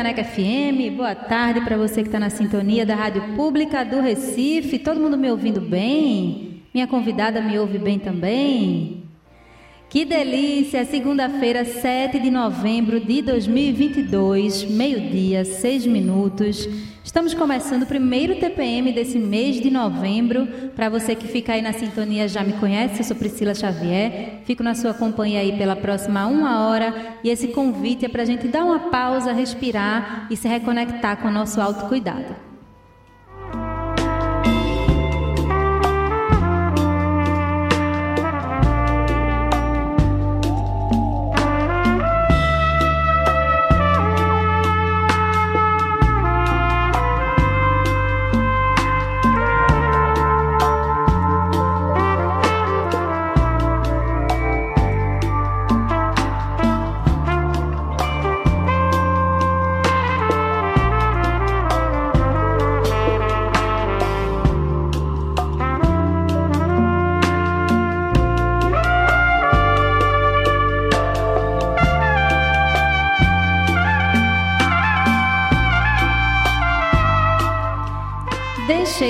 101.5 Frecaneca FM. Boa tarde para você que está na sintonia da Rádio Pública do Recife. Todo mundo me ouvindo bem? Minha convidada me ouve bem também? Que delícia! Segunda-feira, 7 de novembro de 2022, meio-dia, 6 minutos. Estamos começando o primeiro TPM desse mês de novembro. Para você que fica aí na sintonia já me conhece, eu sou Priscila Xavier. Fico na sua companhia aí pela próxima uma hora. E esse convite é para a gente dar uma pausa, respirar e se reconectar com o nosso autocuidado.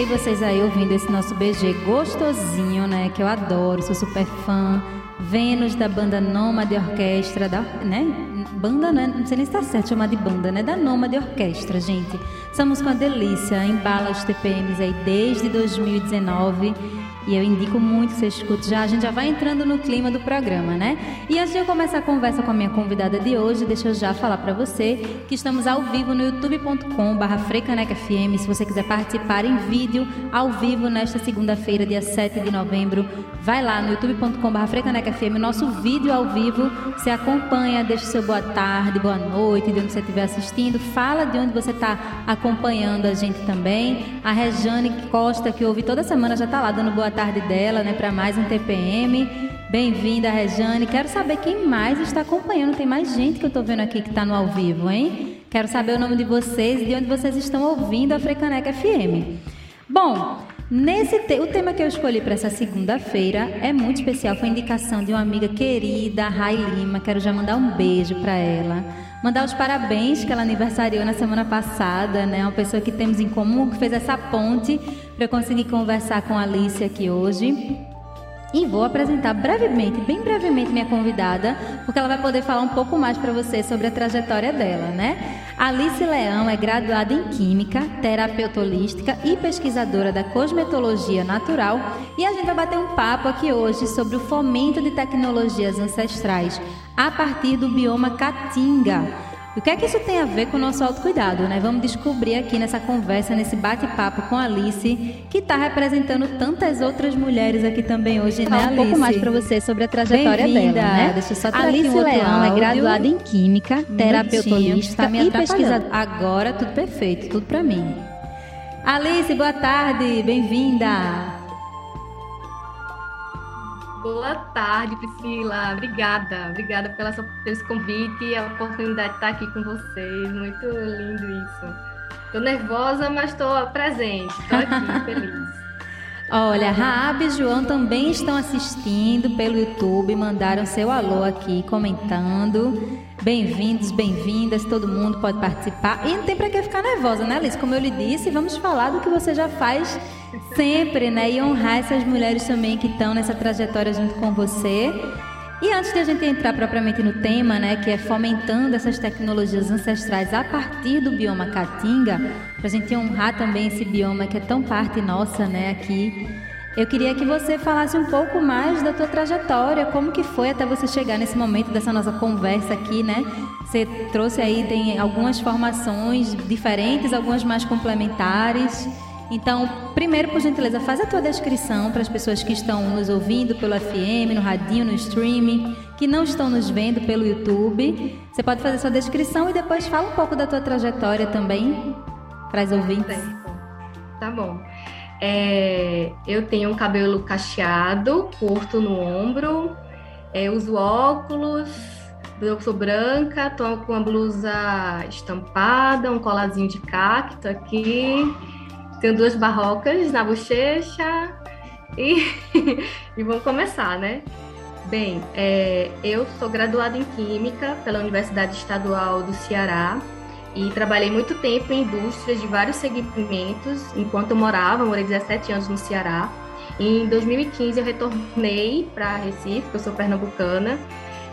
Vocês aí ouvindo esse nosso BG gostosinho, né? Que eu adoro, sou super fã. Vênus da banda Nômade Orquestra, da, né? Banda, né? Não sei nem se tá certo chamar de banda, né? Da Nômade Orquestra, gente. Estamos com a delícia, embala os TPMs aí desde 2019 e eu indico muito que você escute já. A gente já vai entrando no clima do programa, né? E antes de eu começar a conversa com a minha convidada de hoje, deixa eu já falar para você que estamos ao vivo no youtube.com/frecanecfm. Se você quiser participar em vídeo ao vivo nesta segunda-feira, dia 7 de novembro, vai lá no youtube.com/frecanecfm, nosso vídeo ao vivo. Você acompanha, deixa seu boa tarde, boa noite, de onde você estiver assistindo. Fala de onde você está acompanhando a gente também. A Rejane Costa, que ouve toda semana, já está lá dando boa tarde dela, né, para mais um TPM. Bem-vinda, Rejane. Quero saber quem mais está acompanhando. Tem mais gente que eu estou vendo aqui que está no ao vivo, hein? Quero saber o nome de vocês e de onde vocês estão ouvindo a Frecaneca FM. Bom, nesse te o tema que eu escolhi para essa segunda-feira é muito especial. Foi indicação de uma amiga querida, Rai Lima. Quero já mandar um beijo para ela. Mandar os parabéns que ela aniversariou na semana passada, né? Uma pessoa que temos em comum, que fez essa ponte para eu conseguir conversar com a Alice aqui hoje. E vou apresentar brevemente, bem brevemente, minha convidada, porque ela vai poder falar um pouco mais para você sobre a trajetória dela, né? Alice Leão é graduada em Química, terapeuta holística e pesquisadora da cosmetologia natural. E a gente vai bater um papo aqui hoje sobre o fomento de tecnologias ancestrais a partir do bioma Caatinga. O que é que isso tem a ver com o nosso autocuidado, né? Vamos descobrir aqui nessa conversa, nesse bate-papo com a Alice, que está representando tantas outras mulheres aqui também hoje, né, Alice? um pouco mais para você sobre a trajetória dela, né? Deixa eu só Alice um Leão é graduada em Química, terapeuta holística tá e pesquisadora. Agora tudo perfeito, tudo para mim. Alice, boa tarde, bem-vinda. Boa tarde, Priscila. Obrigada. Obrigada pela, pelo esse convite e a oportunidade de estar aqui com vocês. Muito lindo isso. Estou nervosa, mas estou presente. Estou aqui, feliz. Olha, Raab e João também estão assistindo pelo YouTube, mandaram seu alô aqui comentando. Bem-vindos, bem-vindas, todo mundo pode participar. E não tem para que ficar nervosa, né, Liz? Como eu lhe disse, vamos falar do que você já faz sempre, né? E honrar essas mulheres também que estão nessa trajetória junto com você. E antes de a gente entrar propriamente no tema, né, que é fomentando essas tecnologias ancestrais a partir do bioma Caatinga, para a gente honrar também esse bioma que é tão parte nossa, né, aqui. Eu queria que você falasse um pouco mais da tua trajetória, como que foi até você chegar nesse momento dessa nossa conversa aqui, né? Você trouxe aí tem algumas formações diferentes, algumas mais complementares. Então, primeiro, por gentileza, faz a tua descrição para as pessoas que estão nos ouvindo pelo FM, no radinho, no streaming, que não estão nos vendo pelo YouTube. Você pode fazer sua descrição e depois fala um pouco da tua trajetória também para as ouvintes. Tá bom. É, eu tenho um cabelo cacheado, curto no ombro, é, uso óculos, eu sou branca, estou com uma blusa estampada, um colazinho de cacto aqui. Tenho duas barrocas na bochecha e, e vamos começar, né? Bem, é, eu sou graduada em Química pela Universidade Estadual do Ceará e trabalhei muito tempo em indústrias de vários segmentos enquanto eu morava, morei 17 anos no Ceará. Em 2015 eu retornei para Recife, eu sou pernambucana,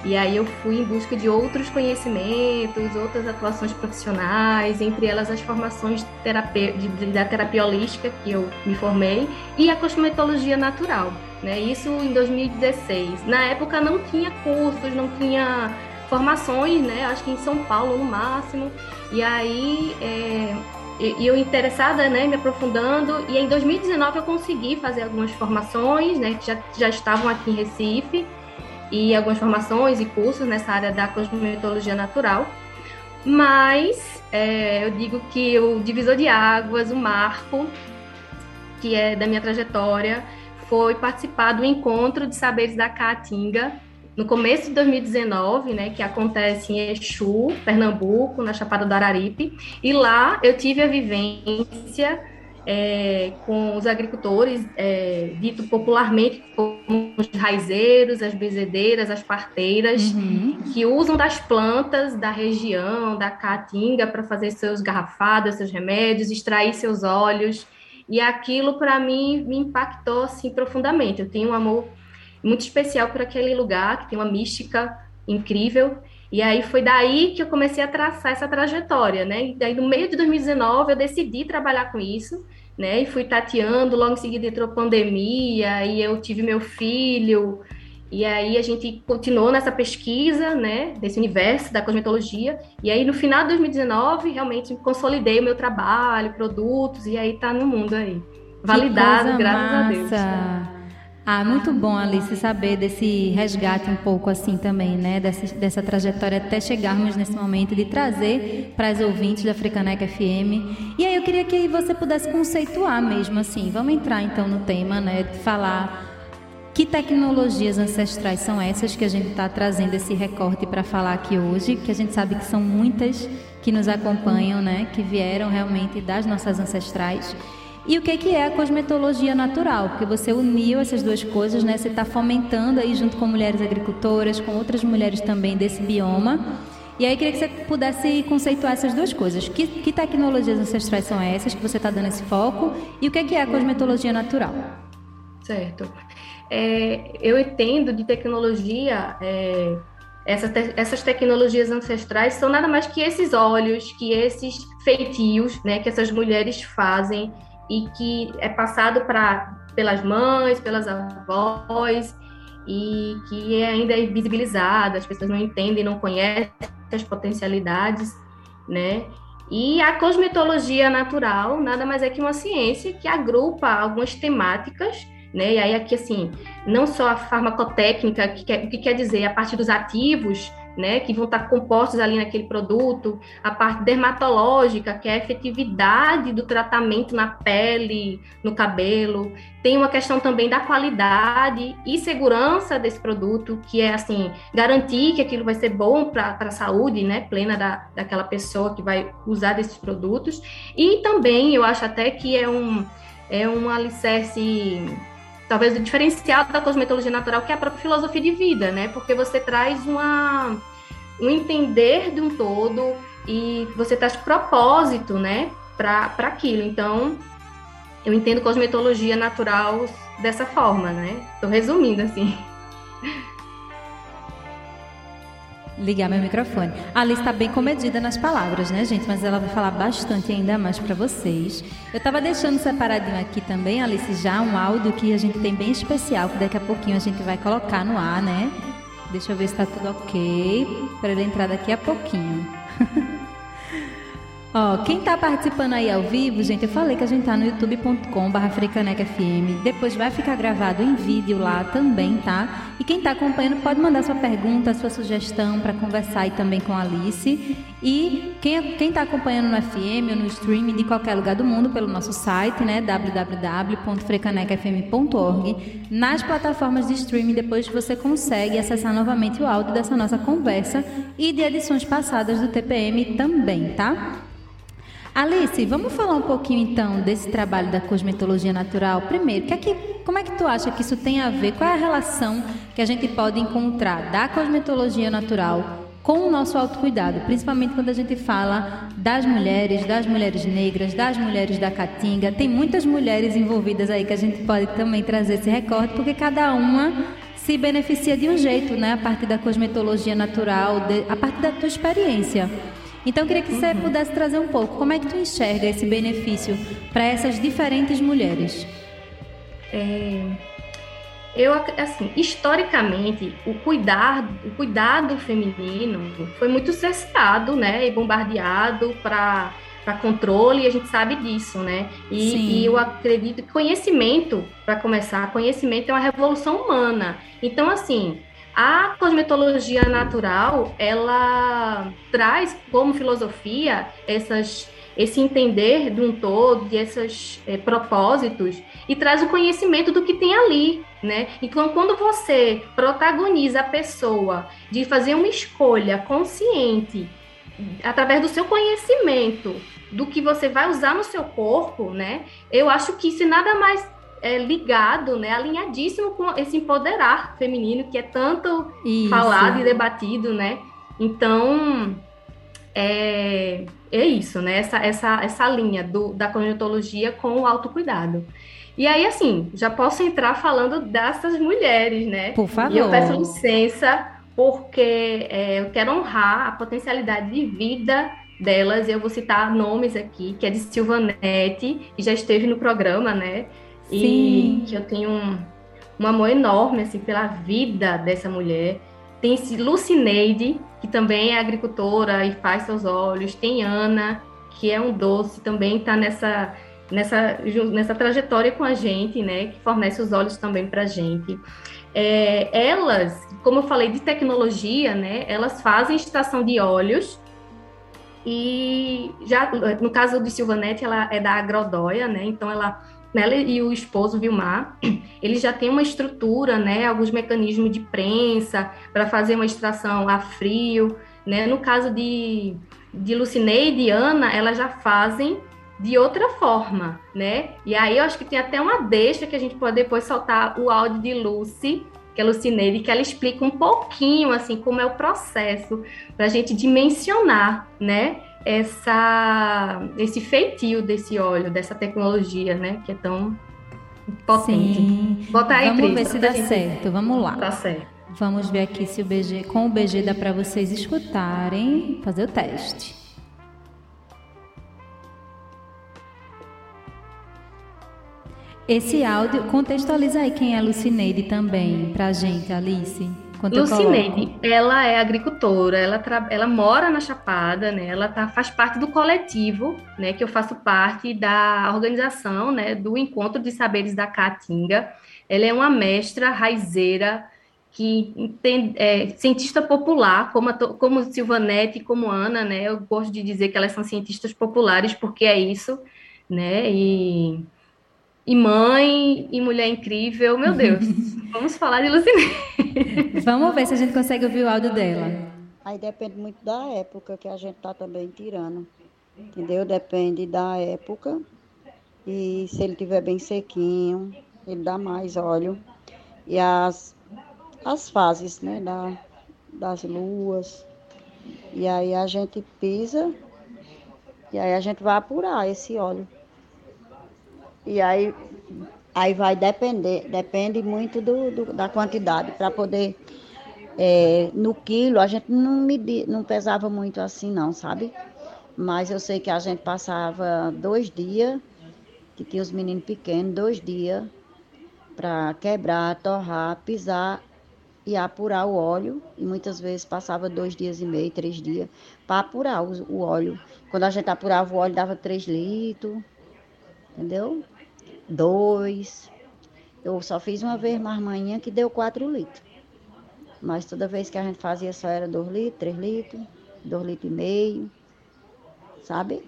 e aí eu fui em busca de outros conhecimentos, outras atuações profissionais, entre elas as formações terapia, de, da terapia holística que eu me formei e a cosmetologia natural. Né? Isso em 2016. Na época não tinha cursos, não tinha formações, né? Acho que em São Paulo no máximo. E aí é, eu interessada, né, me aprofundando, e em 2019 eu consegui fazer algumas formações, né, que já, já estavam aqui em Recife, e algumas formações e cursos nessa área da cosmetologia natural. Mas é, eu digo que o divisor de águas, o marco, que é da minha trajetória, foi participar do encontro de saberes da Caatinga, no começo de 2019, né, que acontece em Exu, Pernambuco, na Chapada do Araripe, e lá eu tive a vivência é, com os agricultores, é, dito popularmente como os raizeiros, as bezedeiras, as parteiras, uhum. que usam das plantas da região, da caatinga, para fazer seus garrafadas, seus remédios, extrair seus óleos, e aquilo para mim me impactou assim profundamente. Eu tenho um amor muito especial por aquele lugar, que tem uma mística incrível. E aí foi daí que eu comecei a traçar essa trajetória, né? E daí no meio de 2019 eu decidi trabalhar com isso, né? E fui tateando, logo em seguida entrou a pandemia, e eu tive meu filho, e aí a gente continuou nessa pesquisa, né, desse universo da cosmetologia. E aí no final de 2019, realmente consolidei o meu trabalho, produtos, e aí tá no mundo aí. Validado, graças massa. a Deus. Ah, muito bom, Alice, saber desse resgate um pouco assim também, né? Dessa, dessa trajetória até chegarmos nesse momento de trazer para as ouvintes da Africaneca FM. E aí eu queria que você pudesse conceituar mesmo assim. Vamos entrar então no tema, né? Falar que tecnologias ancestrais são essas que a gente está trazendo esse recorte para falar aqui hoje, que a gente sabe que são muitas que nos acompanham, né? Que vieram realmente das nossas ancestrais. E o que, que é a cosmetologia natural? Porque você uniu essas duas coisas, né? Você está fomentando aí junto com mulheres agricultoras, com outras mulheres também desse bioma. E aí queria que você pudesse conceituar essas duas coisas. Que, que tecnologias ancestrais são essas que você está dando esse foco? E o que, que é a cosmetologia natural? Certo. É, eu entendo de tecnologia, é, te, essas tecnologias ancestrais são nada mais que esses óleos, que esses feitios, né, que essas mulheres fazem e que é passado para pelas mães, pelas avós e que é ainda é invisibilizado, as pessoas não entendem, não conhecem as potencialidades, né? E a cosmetologia natural nada mais é que uma ciência que agrupa algumas temáticas, né? E aí aqui assim, não só a farmacotécnica, que quer, que quer dizer a partir dos ativos né, que vão estar compostos ali naquele produto, a parte dermatológica, que é a efetividade do tratamento na pele, no cabelo, tem uma questão também da qualidade e segurança desse produto, que é assim, garantir que aquilo vai ser bom para a saúde, né, plena da, daquela pessoa que vai usar desses produtos, e também eu acho até que é um, é um alicerce talvez o diferencial da cosmetologia natural, que é a própria filosofia de vida, né? Porque você traz uma, um entender de um todo e você traz propósito, né, para aquilo. Então, eu entendo cosmetologia natural dessa forma, né? Estou resumindo assim. ligar meu microfone. A Alice está bem comedida nas palavras, né, gente? Mas ela vai falar bastante ainda mais para vocês. Eu estava deixando separadinho aqui também, Alice, já um áudio que a gente tem bem especial, que daqui a pouquinho a gente vai colocar no ar, né? Deixa eu ver se está tudo ok, para ele entrar daqui a pouquinho. Ó, quem está participando aí ao vivo, gente, eu falei que a gente tá no youtube.com.br. Depois vai ficar gravado em vídeo lá também, tá? E quem está acompanhando pode mandar sua pergunta, sua sugestão para conversar aí também com a Alice. E quem está acompanhando no FM ou no streaming de qualquer lugar do mundo pelo nosso site, né? www.frecanecafm.org. Nas plataformas de streaming, depois você consegue acessar novamente o áudio dessa nossa conversa e de edições passadas do TPM também, tá? Alice, vamos falar um pouquinho então desse trabalho da cosmetologia natural. Primeiro, que é que, como é que tu acha que isso tem a ver? Qual é a relação que a gente pode encontrar da cosmetologia natural com o nosso autocuidado, principalmente quando a gente fala das mulheres, das mulheres negras, das mulheres da Caatinga. Tem muitas mulheres envolvidas aí que a gente pode também trazer esse recorte, porque cada uma se beneficia de um jeito, né? A partir da cosmetologia natural, de, a partir da tua experiência. Então, eu queria que você pudesse trazer um pouco como é que tu enxerga esse benefício para essas diferentes mulheres. É, eu assim, historicamente, o cuidar, o cuidado feminino foi muito cessado, né, e bombardeado para para controle, e a gente sabe disso, né? E, e eu acredito que conhecimento, para começar, conhecimento é uma revolução humana. Então, assim, a cosmetologia natural, ela traz como filosofia essas esse entender de um todo, de esses é, propósitos, e traz o conhecimento do que tem ali, né? Então, quando você protagoniza a pessoa de fazer uma escolha consciente através do seu conhecimento do que você vai usar no seu corpo, né? Eu acho que isso nada mais é, ligado, né, alinhadíssimo com esse empoderar feminino que é tanto isso. falado e debatido, né? Então, é, é isso, né? Essa, essa, essa linha do, da conjuntuologia com o autocuidado. E aí, assim, já posso entrar falando dessas mulheres, né? Por favor. E eu peço licença, porque é, eu quero honrar a potencialidade de vida delas. Eu vou citar nomes aqui, que é de Silvanete, e já esteve no programa, né? Sim. E que eu tenho um, um amor enorme, assim, pela vida dessa mulher. Tem Lucineide, que também é agricultora e faz seus olhos. Tem Ana, que é um doce, também está nessa, nessa, nessa trajetória com a gente, né? Que fornece os olhos também para a gente. É, elas, como eu falei de tecnologia, né? Elas fazem estação de óleos e já no caso de Silvanete, ela é da Agrodóia, né? Então ela ela e o esposo Vilmar, eles já têm uma estrutura, né, alguns mecanismos de prensa para fazer uma extração a frio, né? No caso de, de Lucineide e Ana, elas já fazem de outra forma, né? E aí eu acho que tem até uma deixa que a gente pode depois soltar o áudio de Lucy, que é Lucineide, que ela explica um pouquinho assim como é o processo para a gente dimensionar, né? essa, esse feitio desse óleo, dessa tecnologia, né? Que é tão potente. Sim. Bota aí, Vamos ver se dá gente... certo. Vamos lá. Tá certo. Vamos ver aqui se o BG, com o BG dá para vocês escutarem, fazer o teste. Esse áudio, contextualiza aí quem é Lucineide também, para a gente, Alice. Lucineide, ela é agricultora, ela, ela mora na Chapada, né? Ela tá, faz parte do coletivo, né? Que eu faço parte da organização, né? Do Encontro de Saberes da Caatinga. Ela é uma mestra raizeira, que tem, é, cientista popular, como, a, como Silvanete como Ana, né? Eu gosto de dizer que elas são cientistas populares, porque é isso, né? E e mãe e mulher incrível. Meu Deus, vamos falar de Lucinei. Vamos ver se a gente consegue ouvir o áudio dela. Aí depende muito da época que a gente tá também tirando. Entendeu? Depende da época. E se ele tiver bem sequinho, ele dá mais óleo. E as, as fases, né? Da, das luas. E aí a gente pisa e aí a gente vai apurar esse óleo. E aí, aí vai depender, depende muito do, do da quantidade, para poder. É, no quilo, a gente não, medi, não pesava muito assim, não, sabe? Mas eu sei que a gente passava dois dias, que tinha os meninos pequenos, dois dias, para quebrar, torrar, pisar e apurar o óleo. E muitas vezes passava dois dias e meio, três dias, para apurar o, o, óleo. Quando a gente apurava o óleo, dava três litros, entendeu? Dois. Eu só fiz uma vez marmanhã que deu quatro litros. Mas toda vez que a gente fazia só era dois litros, três litros, dois litros e meio, sabe?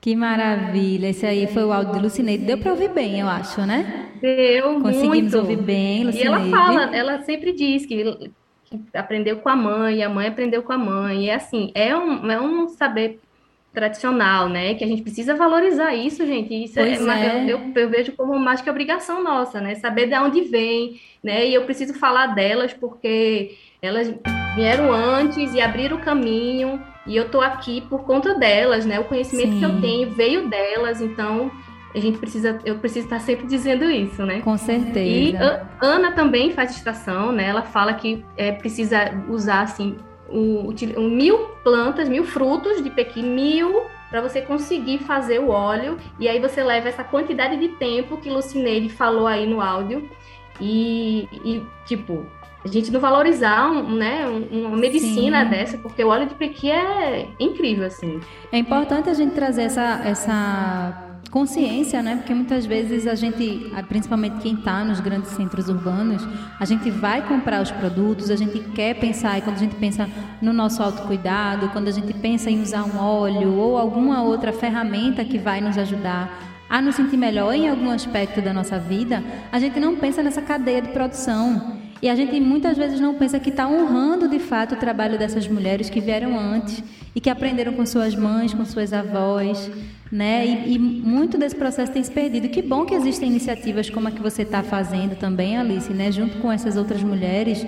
Que maravilha! Esse aí foi o áudio de Lucineide. Deu para ouvir bem, eu acho, né? Deu Conseguimos muito. ouvir bem, Lucineide. E ela fala, ela sempre diz que, que aprendeu com a mãe, a mãe aprendeu com a mãe. E é assim, é um, é um saber tradicional, né? Que a gente precisa valorizar isso, gente. Isso é, é. Eu, eu, vejo como mais que obrigação nossa, né? Saber de onde vem, né? E eu preciso falar delas porque elas vieram antes e abriram o caminho e eu tô aqui por conta delas, né? O conhecimento Sim. que eu tenho veio delas, então a gente precisa, eu preciso estar sempre dizendo isso, né? Com certeza. E a, Ana também faz extração, né? Ela fala que é, precisa usar assim um, um, mil plantas, mil frutos de pequi, mil para você conseguir fazer o óleo e aí você leva essa quantidade de tempo que Lucineide falou aí no áudio e, e tipo a gente não valorizar um, né, uma medicina Sim. dessa, porque o óleo de pequi é incrível, assim. É importante a gente trazer essa, essa consciência, né? Porque muitas vezes a gente, principalmente quem está nos grandes centros urbanos, a gente vai comprar os produtos, a gente quer pensar, e quando a gente pensa no nosso autocuidado, quando a gente pensa em usar um óleo ou alguma outra ferramenta que vai nos ajudar a nos sentir melhor em algum aspecto da nossa vida, a gente não pensa nessa cadeia de produção. E a gente muitas vezes não pensa que está honrando de fato o trabalho dessas mulheres que vieram antes e que aprenderam com suas mães, com suas avós, né? E, e muito desse processo tem se perdido. Que bom que existem iniciativas como a que você está fazendo também, Alice, né? Junto com essas outras mulheres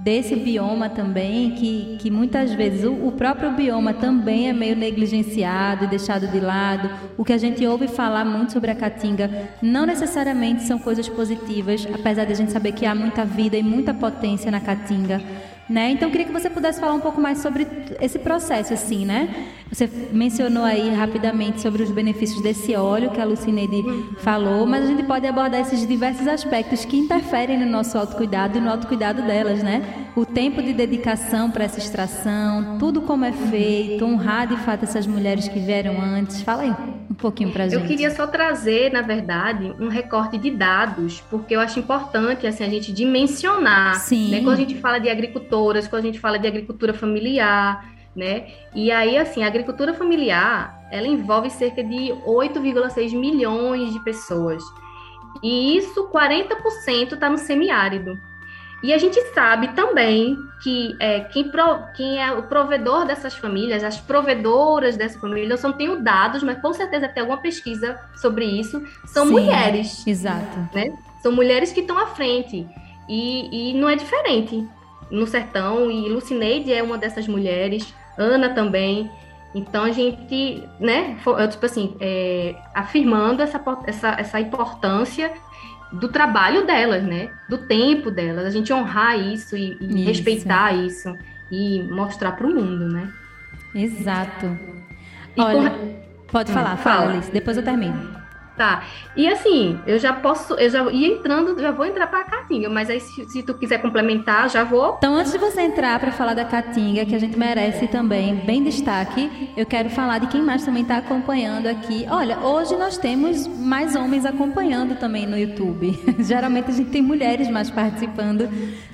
desse bioma também, que, que muitas vezes o, o, próprio bioma também é meio negligenciado e deixado de lado. O que a gente ouve falar muito sobre a caatinga não necessariamente são coisas positivas, apesar de a gente saber que há muita vida e muita potência na caatinga. Né? Então, eu queria que você pudesse falar um pouco mais sobre esse processo, assim, né? Você mencionou aí rapidamente sobre os benefícios desse óleo que a Lucineide falou, mas a gente pode abordar esses diversos aspectos que interferem no nosso autocuidado e no autocuidado delas, né? O tempo de dedicação para essa extração, tudo como é feito, honrar de fato essas mulheres que vieram antes. Fala aí um pouquinho para gente. Eu queria só trazer, na verdade, um recorte de dados, porque eu acho importante assim, a gente dimensionar. Sim. Né? Quando a gente fala de agricultoras, quando a gente fala de agricultura familiar, né? E aí, assim, a agricultura familiar, ela envolve cerca de 8,6 milhões de pessoas. E isso, 40% está no semiárido. E a gente sabe também que é, quem, pro, quem, é o provedor dessas famílias, as provedoras dessas famílias, eu não tenho dados, mas com certeza tem alguma pesquisa sobre isso, são Sim, mulheres. Exato. Né? São mulheres que estão à frente. E, e não é diferente no sertão, e Lucineide é uma dessas mulheres. Ana também. Então a gente, né, tipo assim, é, afirmando essa, essa, essa importância do trabalho delas, né, do tempo delas, a gente honrar isso e, e isso. respeitar isso e mostrar para o mundo, né? Exato. E Olha, com... pode falar, fala, fala Alice, depois eu termino. Tá. E assim, eu já posso, eu já ia entrando, já vou entrar para a Caatinga, mas aí se, se, tu quiser complementar, já vou. Então, antes de você entrar para falar da Caatinga, que a gente merece também bem destaque, eu quero falar de quem mais também está acompanhando aqui. Olha, hoje nós temos mais homens acompanhando também no YouTube. Geralmente a gente tem mulheres mais participando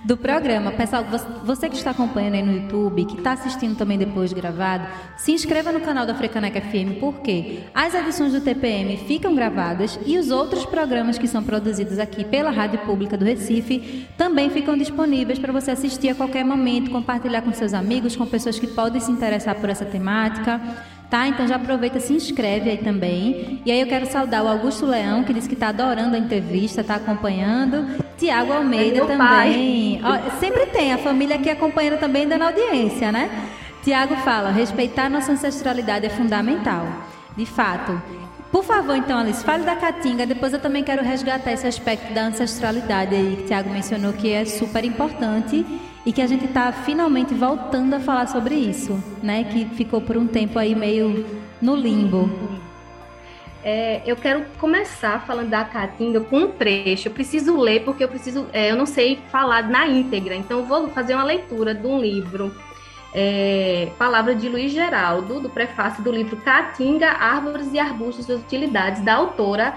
do programa. Pessoal, você que está acompanhando aí no YouTube, que está assistindo também depois gravado, se inscreva no canal da Frecaneca FM, porque as edições do TPM ficam gravadas e os outros programas que são produzidos aqui pela Rádio Pública do Recife também ficam disponíveis para você assistir a qualquer momento, compartilhar com seus amigos, com pessoas que podem se interessar por essa temática. Tá? Então já aproveita, se inscreve aí também. E aí eu quero saudar o Augusto Leão, que disse que está adorando a entrevista, está acompanhando. Tiago Almeida é também. Ó, sempre tem a família aqui acompanhando também, dando audiência, né? Tiago fala, respeitar nossa ancestralidade é fundamental. De fato. Por favor, então, Alice, fale da Caatinga. Depois eu também quero resgatar esse aspecto da ancestralidade aí que o Tiago mencionou, que é super importante e que a gente está finalmente voltando a falar sobre isso, né? Que ficou por um tempo aí meio no limbo. É, eu quero começar falando da Caatinga com um trecho. Eu preciso ler porque eu preciso, é, eu não sei falar na íntegra. Então vou fazer uma leitura de um livro, é, palavra de Luiz Geraldo, do prefácio do livro Caatinga, Árvores e Arbustos e Utilidades, da autora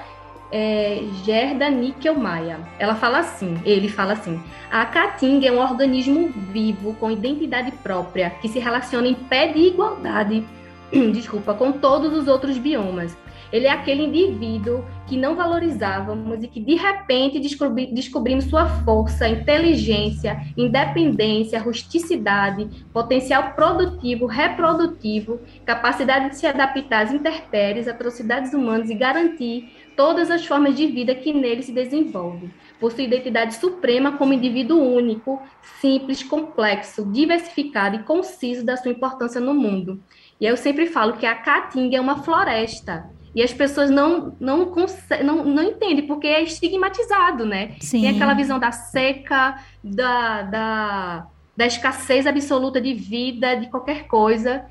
é, Gerda Nickelmaia. Ela fala assim, ele fala assim, a caatinga é um organismo vivo com identidade própria que se relaciona em pé de igualdade, desculpa, com todos os outros biomas. Ele é aquele indivíduo que não valorizávamos e que de repente descobri, descobrimos sua força, inteligência, independência, rusticidade, potencial produtivo, reprodutivo, capacidade de se adaptar às intempéries, atrocidades humanas e garantir todas as formas de vida que nele se desenvolvem. Possui identidade suprema como indivíduo único, simples, complexo, diversificado e conciso da sua importância no mundo. E eu sempre falo que a Caatinga é uma floresta. E as pessoas não, não, não, não entendem, porque é estigmatizado, né? Sim. Tem aquela visão da seca, da, da, da escassez absoluta de vida, de qualquer coisa.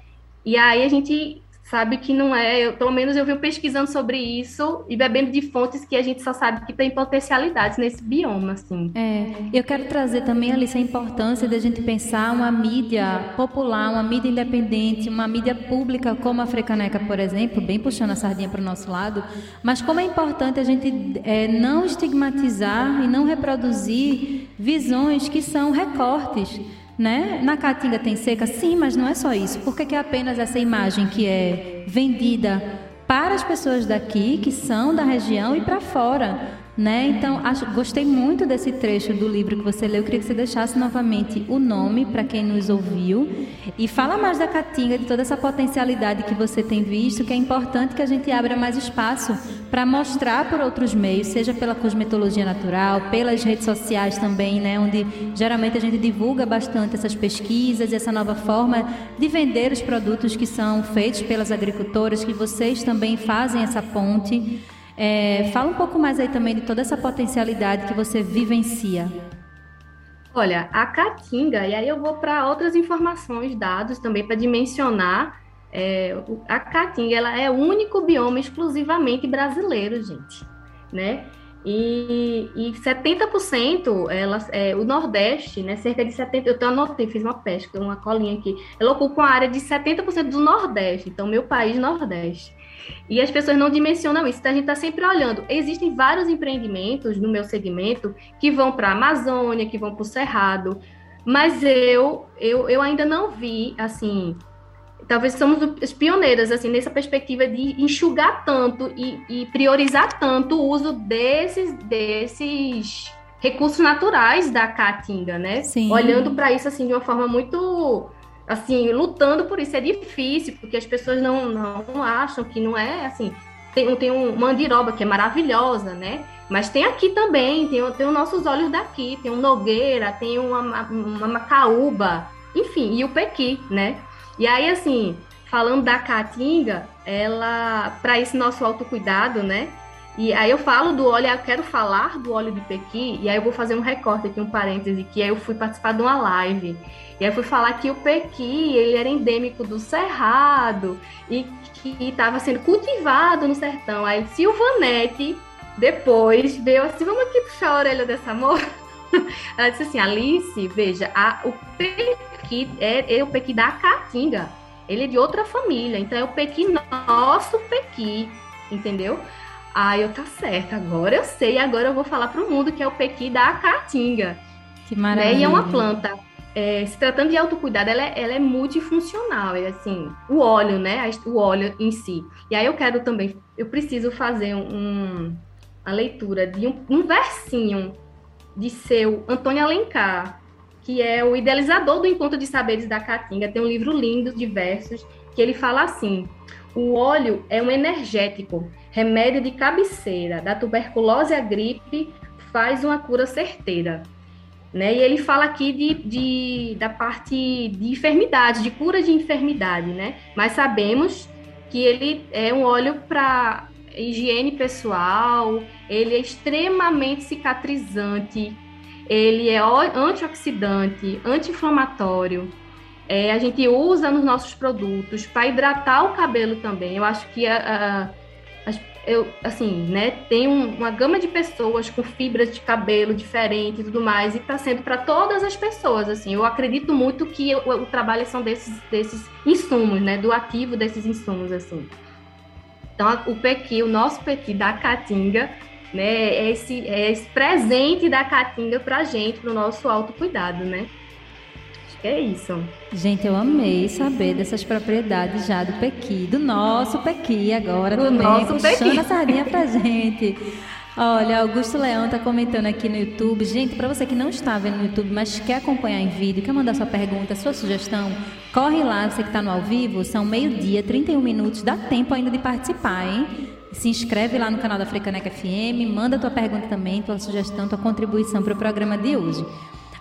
E aí a gente sabe que não é, eu, pelo menos eu venho pesquisando sobre isso e bebendo de fontes que a gente só sabe que tem potencialidades nesse bioma, assim. É, eu quero trazer também, Alice, a importância da gente pensar uma mídia popular, uma mídia independente, uma mídia pública como a Frecaneca, por exemplo, bem puxando a sardinha para o nosso lado, mas como é importante a gente é, não estigmatizar e não reproduzir visões que são recortes, né? Na Caatinga tem seca? Sim, mas não é só isso. Por que, é apenas essa imagem que é vendida para as pessoas daqui, que são da região, e para fora? Né? Então, acho, gostei muito desse trecho do livro que você leu. Eu queria que você deixasse novamente o nome para quem nos ouviu e fala mais da Caatinga, de toda essa potencialidade que você tem visto, que é importante que a gente abra mais espaço para mostrar por outros meios, seja pela cosmetologia natural, pelas redes sociais também, né, onde geralmente a gente divulga bastante essas pesquisas e essa nova forma de vender os produtos que são feitos pelas agricultoras, que vocês também fazem essa ponte. É, fala um pouco mais aí também de toda essa potencialidade que você vivencia. Olha, a Caatinga, e aí eu vou para outras informações, dados também para dimensionar. É, a Caatinga ela é o único bioma exclusivamente brasileiro, gente, né? E, e 70% ela, é, o Nordeste, né, cerca de 70%, eu até anotei, fiz uma pesca, uma colinha aqui, ela ocupa uma área de 70% do Nordeste, então meu país Nordeste. E as pessoas não dimensionam isso. Então, a gente está sempre olhando. Existem vários empreendimentos no meu segmento que vão para a Amazônia, que vão para o Cerrado, mas eu, eu, eu ainda não vi, assim, talvez somos os pioneiros, assim, nessa perspectiva de enxugar tanto e, e priorizar tanto o uso desses, desses recursos naturais da Caatinga, né? Sim. Olhando para isso, assim, de uma forma muito assim, lutando por isso. É difícil, porque as pessoas não, não acham que não é assim. Tem, tem um mandiroba que é maravilhosa, né? Mas tem aqui também, tem, tem os nossos olhos daqui, tem um Nogueira, tem uma, uma Macaúba, enfim, e o Pequi, né? E aí, assim, falando da Caatinga, ela, para esse nosso autocuidado, né? E aí eu falo do óleo, eu quero falar do óleo de Pequi, e aí eu vou fazer um recorte aqui, um parêntese, que aí eu fui participar de uma live. E aí fui falar que o pequi, ele era endêmico do Cerrado e que estava sendo cultivado no sertão. Aí Silvanete depois veio assim, vamos aqui puxar a orelha dessa moça. Ela disse assim, Alice, veja, a, o pequi é, é o pequi da Caatinga. Ele é de outra família, então é o pequi nosso pequi, entendeu? Aí eu, tá certo, agora eu sei, agora eu vou falar para o mundo que é o pequi da Caatinga. Que maravilha. Né? E é uma planta é, se tratando de autocuidado, ela é, ela é multifuncional, é assim, o óleo, né, o óleo em si. E aí eu quero também, eu preciso fazer um, a leitura de um, um versinho de seu Antônio Alencar, que é o idealizador do Encontro de Saberes da Caatinga, tem um livro lindo de versos, que ele fala assim, o óleo é um energético, remédio de cabeceira, da tuberculose à gripe, faz uma cura certeira. Né? E ele fala aqui de, de, da parte de enfermidade, de cura de enfermidade, né? Mas sabemos que ele é um óleo para higiene pessoal, ele é extremamente cicatrizante, ele é antioxidante, anti-inflamatório. É, a gente usa nos nossos produtos para hidratar o cabelo também. Eu acho que a, eu, assim, né, tem um, uma gama de pessoas com fibras de cabelo diferente e tudo mais, e está sendo para todas as pessoas, assim, eu acredito muito que o, o, trabalho são desses, desses insumos, né, do ativo desses insumos, assim. Então, o Pequi, o nosso Pequi da Caatinga, né, é esse, é esse presente da Caatinga para a gente, para o nosso autocuidado, né. Acho que é isso. Gente, eu amei saber dessas propriedades já do Pequi, do nosso Pequi agora do também, nosso puxando Pequi. a sardinha pra gente. Olha, Augusto Leão está comentando aqui no YouTube. Gente, para você que não está vendo no YouTube, mas quer acompanhar em vídeo, quer mandar sua pergunta, sua sugestão, corre lá, você que está no ao vivo, são meio-dia, 31 minutos, dá tempo ainda de participar, hein? Se inscreve lá no canal da Africaneca FM, manda tua pergunta também, tua sugestão, tua contribuição para o programa de hoje.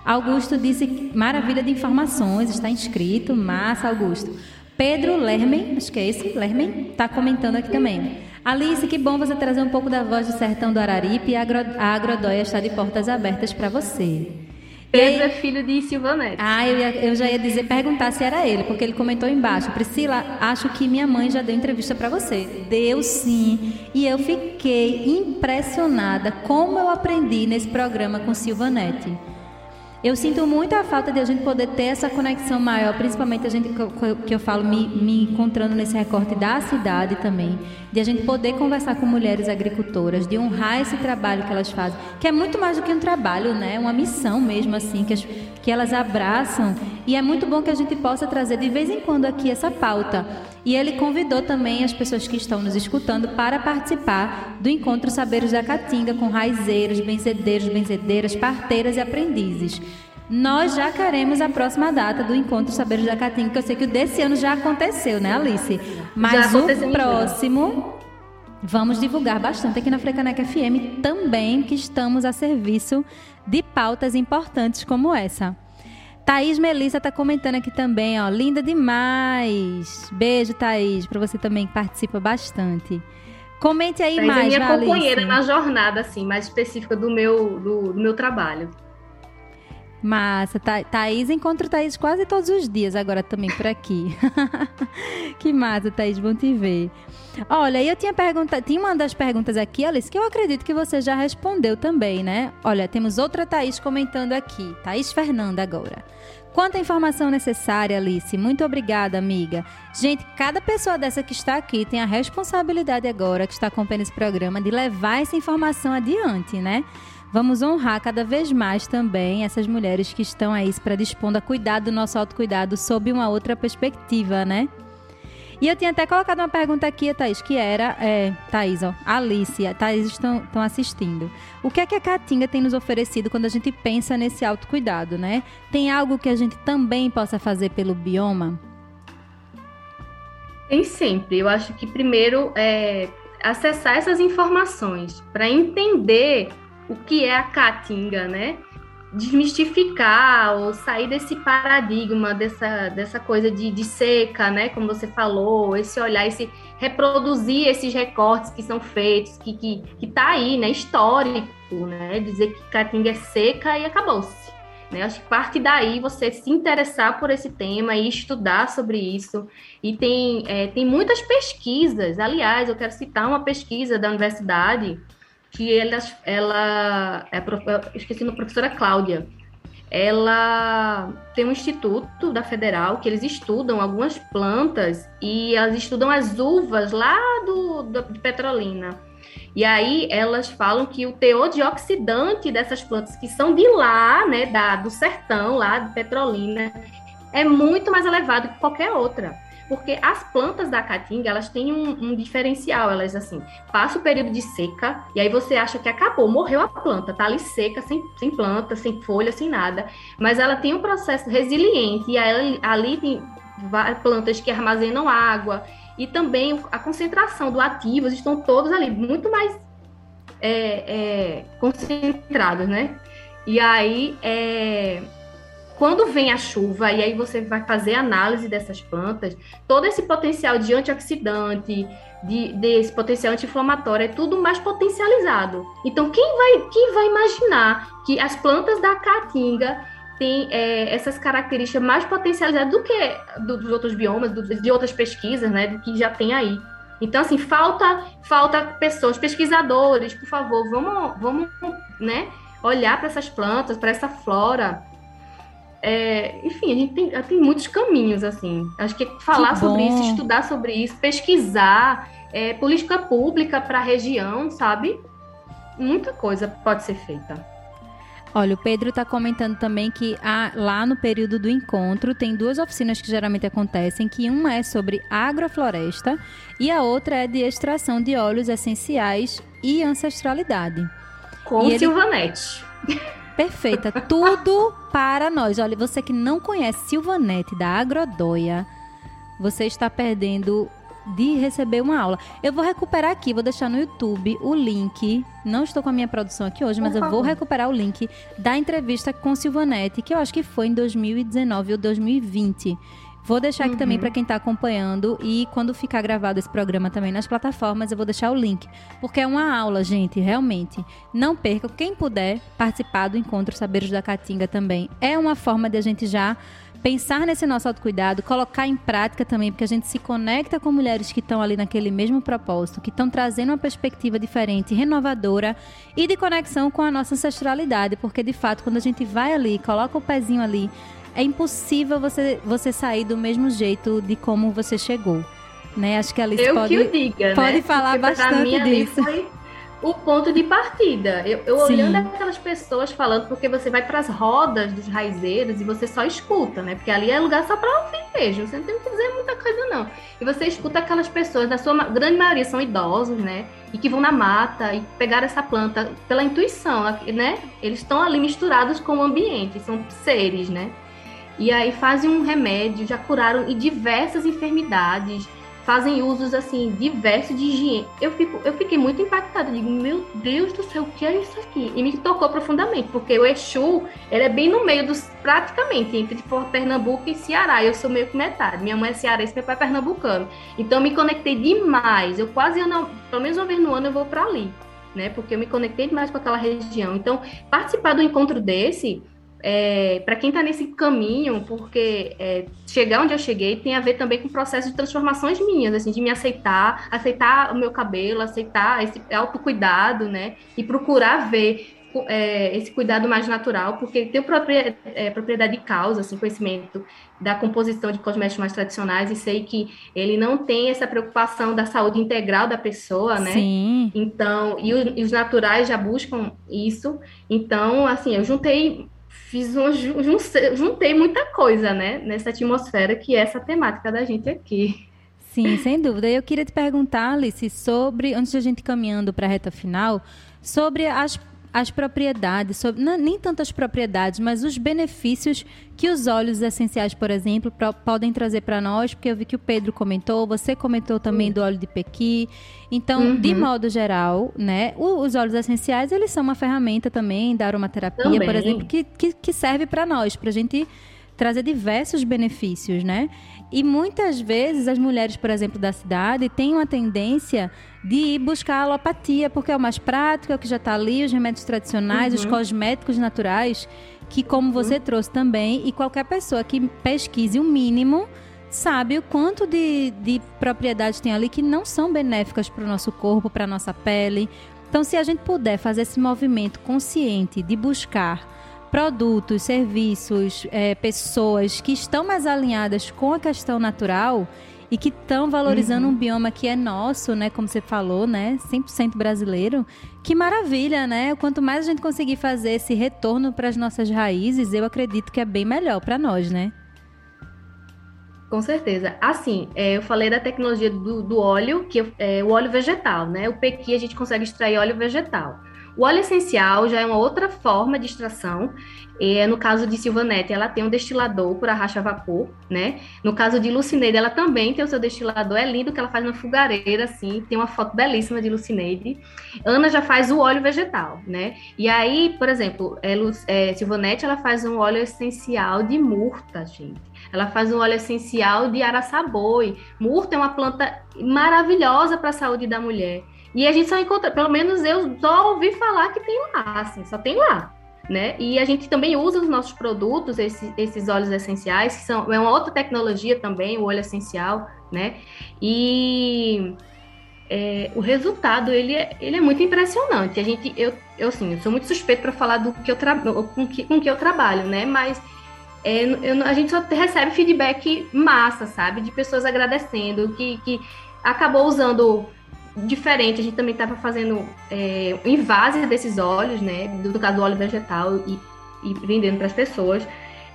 Augusto disse maravilha de informações, está inscrito, massa, Augusto. Pedro Lermen, acho que é esse, Lermen, está comentando aqui também. Alice, que bom você trazer um pouco da voz do sertão do Araripe a, a Agrodóia está de portas abertas para você. Pedro é filho de Silvanete. Ah, eu, ia, eu, já ia dizer, perguntar se era ele, porque ele comentou embaixo. Priscila, acho que minha mãe já deu entrevista para você. Deu sim. E eu fiquei impressionada como eu aprendi nesse programa com Silvanete. Eu sinto muito a falta de a gente poder ter essa conexão maior, principalmente a gente que eu falo me, me encontrando nesse recorte da cidade também, de a gente poder conversar com mulheres agricultoras, de honrar esse trabalho que elas fazem, que é muito mais do que um trabalho, né? Uma missão mesmo assim que, as, que elas abraçam e é muito bom que a gente possa trazer de vez em quando aqui essa pauta. E ele convidou também as pessoas que estão nos escutando para participar do encontro Saberes da Caatinga com raizeiros, benzedeiros, benzedeiras, parteiras e aprendizes. Nós já queremos a próxima data do Encontro Saberes da Caatinga, que eu sei que o desse ano já aconteceu, né, Alice? Mas o próximo vamos divulgar bastante aqui na Frecaneca FM também, que estamos a serviço de pautas importantes como essa. Thaís Melissa está comentando aqui também, ó. Linda demais. Beijo, Thaís, para você também que participa bastante. Comente aí Thaís mais, é minha companheira na jornada, assim, mais específica do meu, do, do meu trabalho. Massa, Tha Thaís, encontro Thaís quase todos os dias agora também por aqui. que massa, Thaís, bom te ver. Olha, eu tinha pergunta, tinha uma das perguntas aqui, Alice, que eu acredito que você já respondeu também, né? Olha, temos outra Thaís comentando aqui, Thaís Fernanda agora. Quanta informação necessária, Alice. Muito obrigada, amiga. Gente, cada pessoa dessa que está aqui tem a responsabilidade agora, que está acompanhando esse programa, de levar essa informação adiante, né? Vamos honrar cada vez mais também essas mulheres que estão aí se predispondo a cuidar do nosso autocuidado sob uma outra perspectiva, né? E eu tinha até colocado uma pergunta aqui, Thaís, que era, é, Thaís, ó, Alice, a Thaís estão, estão assistindo. O que é que a Caatinga tem nos oferecido quando a gente pensa nesse autocuidado, né? Tem algo que a gente também possa fazer pelo bioma? Tem sempre. Eu acho que primeiro é acessar essas informações para entender o que é a Caatinga, né? desmistificar ou sair desse paradigma, dessa, dessa coisa de, de seca, né? Como você falou, esse olhar, esse reproduzir esses recortes que são feitos, que, que, que tá aí, né? Histórico, né? Dizer que Caatinga é seca e acabou-se. Né? Acho que parte daí você se interessar por esse tema e estudar sobre isso. E tem, é, tem muitas pesquisas, aliás, eu quero citar uma pesquisa da universidade que ela, ela é, esqueci a professora Cláudia, ela tem um instituto da Federal que eles estudam algumas plantas e elas estudam as uvas lá do, do de Petrolina. E aí elas falam que o teor de oxidante dessas plantas que são de lá, né, da, do sertão, lá de Petrolina, é muito mais elevado que qualquer outra porque as plantas da caatinga, elas têm um, um, diferencial, elas assim, passa o período de seca, e aí você acha que acabou, morreu a planta, tá ali seca, sem, sem planta, sem folha, sem nada, mas ela tem um processo resiliente, e aí, ali tem plantas que armazenam água, e também a concentração do ativos estão todos ali, muito mais é, é, concentrados, né? E aí, é, quando vem a chuva e aí você vai fazer análise dessas plantas, todo esse potencial de antioxidante, de, desse potencial anti-inflamatório é tudo mais potencializado. Então, quem vai, quem vai imaginar que as plantas da caatinga têm é, essas características mais potencializadas do que dos outros biomas, do, de outras pesquisas, né, do que já tem aí? Então, assim, falta, falta pessoas, pesquisadores, por favor, vamos, vamos né, olhar para essas plantas, para essa flora, é, enfim, a gente tem, tem muitos caminhos, assim. Acho que falar que sobre isso, estudar sobre isso, pesquisar, é, política pública para a região, sabe? Muita coisa pode ser feita. Olha, o Pedro está comentando também que há, lá no período do encontro tem duas oficinas que geralmente acontecem, que uma é sobre agrofloresta e a outra é de extração de óleos essenciais e ancestralidade. Com e Silvanete. Ele... Perfeita, tudo para nós. Olha, você que não conhece Silvanete da Agrodoia, você está perdendo de receber uma aula. Eu vou recuperar aqui, vou deixar no YouTube o link. Não estou com a minha produção aqui hoje, mas eu vou recuperar o link da entrevista com Silvanete, que eu acho que foi em 2019 ou 2020. Vou deixar aqui uhum. também para quem está acompanhando e quando ficar gravado esse programa também nas plataformas, eu vou deixar o link, porque é uma aula, gente, realmente. Não perca, quem puder participar do encontro Saberes da Caatinga também. É uma forma de a gente já pensar nesse nosso autocuidado, colocar em prática também, porque a gente se conecta com mulheres que estão ali naquele mesmo propósito, que estão trazendo uma perspectiva diferente, renovadora e de conexão com a nossa ancestralidade, porque de fato, quando a gente vai ali, coloca o pezinho ali, é impossível você, você sair do mesmo jeito de como você chegou. Né? Acho que a Alice eu pode, que diga, pode né? falar Porque bastante disso. Foi o ponto de partida. Eu, eu olhando aquelas pessoas falando, porque você vai para as rodas dos raizeiros e você só escuta, né? Porque ali é lugar só para ouvir mesmo, você não tem que dizer muita coisa, não. E você escuta aquelas pessoas, na sua grande maioria são idosos, né? E que vão na mata e pegar essa planta pela intuição, né? Eles estão ali misturados com o ambiente, são seres, né? E aí fazem um remédio, já curaram diversas enfermidades, fazem usos assim diversos de higiene. Eu, fico, eu fiquei muito impactada, digo, meu Deus do céu, o que é isso aqui? E me tocou profundamente, porque o Exu, ele é bem no meio dos, praticamente, entre Pernambuco e Ceará. Eu sou meio que metade. Minha mãe é cearense, meu pai é pernambucano. Então me conectei demais. Eu quase, ano, pelo menos uma vez no ano, eu vou para ali, né? Porque eu me conectei demais com aquela região. Então, participar do encontro desse é, para quem está nesse caminho, porque é, chegar onde eu cheguei tem a ver também com o processo de transformações minhas, assim, de me aceitar, aceitar o meu cabelo, aceitar esse autocuidado, né? E procurar ver é, esse cuidado mais natural, porque tem propriedade, é, propriedade de causa, assim, conhecimento da composição de cosméticos mais tradicionais, e sei que ele não tem essa preocupação da saúde integral da pessoa, né? Sim. Então, e, e os naturais já buscam isso. Então, assim, eu juntei fiz um, juntei muita coisa, né, nessa atmosfera que é essa temática da gente aqui. Sim, sem dúvida. Eu queria te perguntar, Alice, sobre, antes de a gente caminhando para a reta final, sobre as as propriedades, sobre, não, nem tantas propriedades, mas os benefícios que os óleos essenciais, por exemplo, pro, podem trazer para nós, porque eu vi que o Pedro comentou, você comentou também do óleo de pequi. Então, uhum. de modo geral, né, os óleos essenciais, eles são uma ferramenta também da aromaterapia, também. por exemplo, que, que, que serve para nós, para a gente trazer diversos benefícios, né? E muitas vezes as mulheres, por exemplo, da cidade, têm uma tendência de ir buscar a alopatia, porque é o mais prático, é o que já está ali, os remédios tradicionais, uhum. os cosméticos naturais, que como você uhum. trouxe também, e qualquer pessoa que pesquise o mínimo sabe o quanto de, de propriedades tem ali que não são benéficas para o nosso corpo, para a nossa pele. Então, se a gente puder fazer esse movimento consciente de buscar produtos, serviços, é, pessoas que estão mais alinhadas com a questão natural e que estão valorizando uhum. um bioma que é nosso, né? Como você falou, né? 100% brasileiro. Que maravilha, né? Quanto mais a gente conseguir fazer esse retorno para as nossas raízes, eu acredito que é bem melhor para nós, né? Com certeza. Assim, é, eu falei da tecnologia do, do óleo, que é o óleo vegetal, né? O pequi a gente consegue extrair óleo vegetal. O óleo essencial já é uma outra forma de extração. É, no caso de Silvanete, ela tem um destilador por arracha vapor, né? No caso de Lucineide, ela também tem o seu destilador. É lindo que ela faz uma fogareira, assim. Tem uma foto belíssima de Lucineide. Ana já faz o óleo vegetal, né? E aí, por exemplo, é, é, Silvanete, ela faz um óleo essencial de murta, gente. Ela faz um óleo essencial de araçaboi. Murta é uma planta maravilhosa para a saúde da mulher. E a gente só encontra, pelo menos eu só ouvi falar que tem lá, assim, só tem lá. Né? E a gente também usa os nossos produtos, esses, esses óleos essenciais, que são é uma outra tecnologia também, o óleo essencial, né? E é, o resultado ele é, ele é muito impressionante. A gente, eu, eu, assim, eu sou muito suspeito para falar do que eu com que, com que eu trabalho, né? Mas é, eu, a gente só recebe feedback massa, sabe? De pessoas agradecendo, que, que acabou usando diferente. A gente também estava fazendo é, invase desses óleos, né? Do, caso do óleo vegetal, e e vendendo para as pessoas,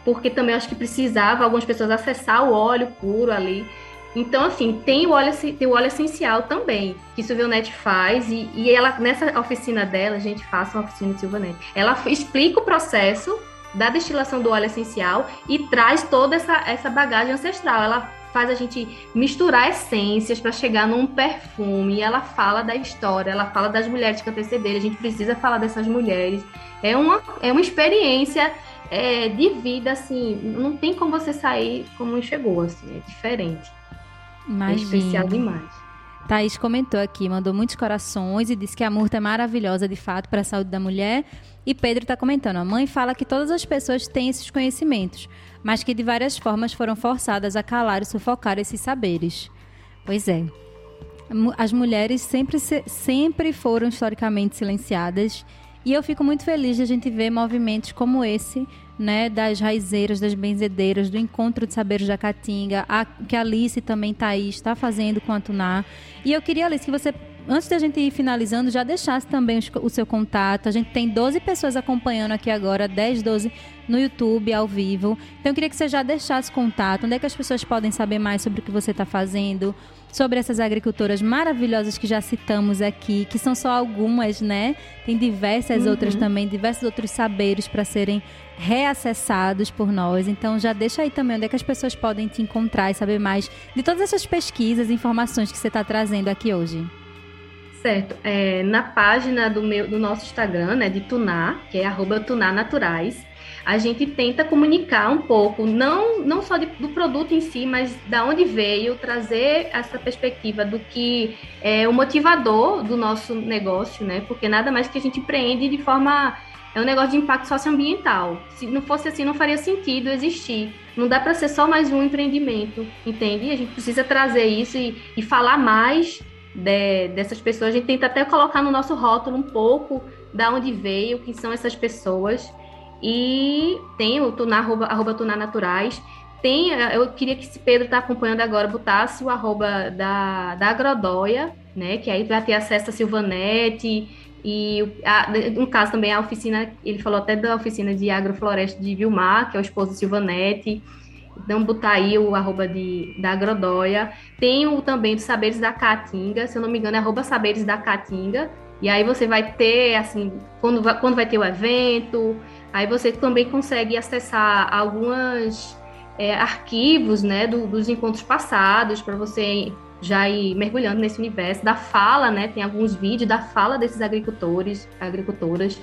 porque também acho que precisava algumas pessoas acessar o óleo puro ali. Então, assim, tem o óleo, tem o óleo essencial também, que Silvanete faz, e, e ela, nessa oficina dela, a gente faça uma oficina de Silvanete, ela explica o processo da destilação do óleo essencial e traz toda essa, essa bagagem ancestral. Ela faz a gente misturar essências para chegar num perfume. E ela fala da história, ela fala das mulheres que antecederam. A gente precisa falar dessas mulheres. É uma, é uma experiência é, de vida, assim, não tem como você sair como chegou, assim, é diferente. Imagina. É especial demais. Thaís comentou aqui, mandou muitos corações e disse que a murta é maravilhosa de fato para a saúde da mulher. E Pedro está comentando: a mãe fala que todas as pessoas têm esses conhecimentos, mas que de várias formas foram forçadas a calar e sufocar esses saberes. Pois é. As mulheres sempre, sempre foram historicamente silenciadas e eu fico muito feliz de a gente ver movimentos como esse, né, das raizeiras, das benzedeiras, do encontro de saberes da Caatinga, a, que a Alice também está aí, está fazendo com a Tuná. E eu queria, Alice, que você antes da gente ir finalizando, já deixasse também o seu contato. A gente tem 12 pessoas acompanhando aqui agora, 10, 12 no YouTube, ao vivo. Então, eu queria que você já deixasse contato. Onde é que as pessoas podem saber mais sobre o que você está fazendo? Sobre essas agricultoras maravilhosas que já citamos aqui, que são só algumas, né? Tem diversas uhum. outras também, diversos outros saberes para serem reacessados por nós. Então já deixa aí também onde é que as pessoas podem te encontrar e saber mais de todas essas pesquisas e informações que você está trazendo aqui hoje. Certo. É, na página do, meu, do nosso Instagram, né, de Tuná, que é arroba Tuná Naturais, a gente tenta comunicar um pouco, não, não só de, do produto em si, mas da onde veio, trazer essa perspectiva do que é o motivador do nosso negócio, né? Porque nada mais que a gente empreende de forma. É um negócio de impacto socioambiental. Se não fosse assim, não faria sentido existir. Não dá para ser só mais um empreendimento, entende? A gente precisa trazer isso e, e falar mais de, dessas pessoas. A gente tenta até colocar no nosso rótulo um pouco da onde veio, quem são essas pessoas e tem o Tunar, arroba, arroba Naturais. Tem, eh, eu queria que se Pedro está acompanhando agora, botasse o arroba da, da Agrodóia, né? Que aí vai ter acesso a Silvanete e a, no caso também a oficina, ele falou até da oficina de agrofloresta de Vilmar, que é o esposo de Silvanete. Então, botar aí o arroba de, da Agrodóia. Tem o também dos Saberes da Caatinga, se eu não me engano, é arroba Saberes da Caatinga. E aí você vai ter, assim, quando vai, quando vai ter o evento, Aí você também consegue acessar alguns é, arquivos né, do, dos encontros passados para você já ir mergulhando nesse universo da fala, né? Tem alguns vídeos da fala desses agricultores, agricultoras.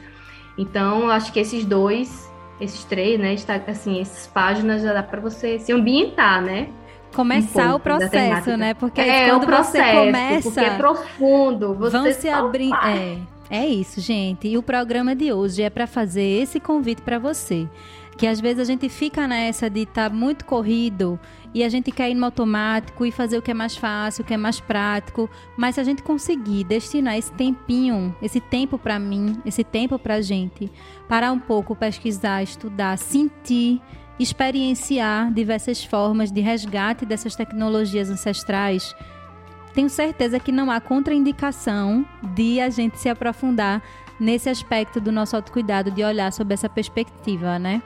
Então, acho que esses dois, esses três, né? Está, assim, essas páginas já dá para você se ambientar, né? Começar um o processo, né? Porque é, quando processo, você começa, porque é profundo. Você vão se abrir, é. É isso, gente. E o programa de hoje é para fazer esse convite para você. Que às vezes a gente fica nessa de estar tá muito corrido e a gente quer ir no automático e fazer o que é mais fácil, o que é mais prático. Mas se a gente conseguir destinar esse tempinho, esse tempo para mim, esse tempo para a gente, parar um pouco, pesquisar, estudar, sentir, experienciar diversas formas de resgate dessas tecnologias ancestrais tenho certeza que não há contraindicação de a gente se aprofundar nesse aspecto do nosso autocuidado, de olhar sobre essa perspectiva, né?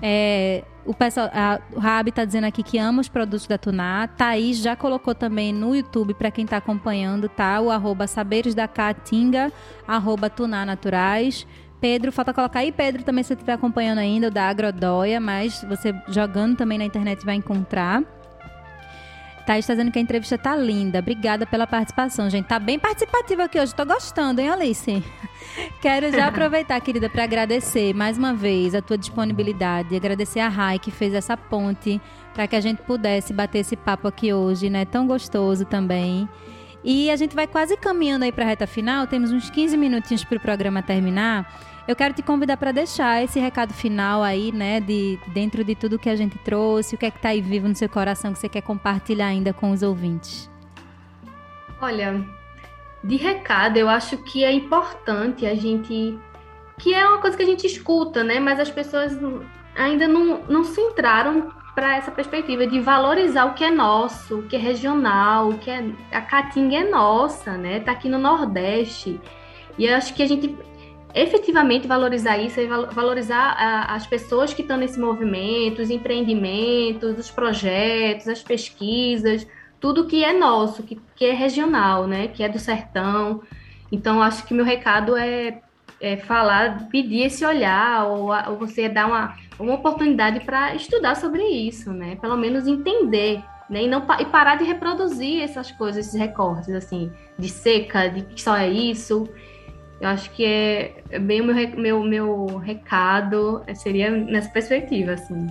É, o pessoal, a, Rabi está dizendo aqui que ama os produtos da Tuná. Thaís já colocou também no YouTube, para quem está acompanhando, tá? O arroba saberes da Caatinga, arroba Tuná Naturais. Pedro, falta colocar aí, Pedro, também se você estiver acompanhando ainda, o da Agrodóia, mas você jogando também na internet vai encontrar. Thaís está dizendo que a entrevista tá linda. Obrigada pela participação, gente. Tá bem participativa aqui hoje. Tô gostando, hein, Alice? Quero já aproveitar, querida, para agradecer mais uma vez a tua disponibilidade, agradecer a Rai que fez essa ponte para que a gente pudesse bater esse papo aqui hoje, né? Tão gostoso também. E a gente vai quase caminhando aí para a reta final. Temos uns 15 minutinhos para o programa terminar. Eu quero te convidar para deixar esse recado final aí, né, de dentro de tudo que a gente trouxe, o que é que está aí vivo no seu coração que você quer compartilhar ainda com os ouvintes. Olha, de recado, eu acho que é importante a gente que é uma coisa que a gente escuta, né, mas as pessoas ainda não, não se entraram para essa perspectiva de valorizar o que é nosso, o que é regional, o que é a caatinga é nossa, né? Tá aqui no Nordeste. E eu acho que a gente efetivamente valorizar isso e valorizar a, as pessoas que estão nesse movimento, os empreendimentos, os projetos, as pesquisas, tudo que é nosso, que, que é regional, né? Que é do sertão. Então, acho que meu recado é, é falar, pedir esse olhar, ou, ou você dar uma, uma oportunidade para estudar sobre isso, né? Pelo menos entender né? E, não, e parar de reproduzir essas coisas, esses recortes, assim, de seca, de que só é isso. Eu acho que é, é bem o meu, meu, meu recado, é, seria nessa perspectiva, assim.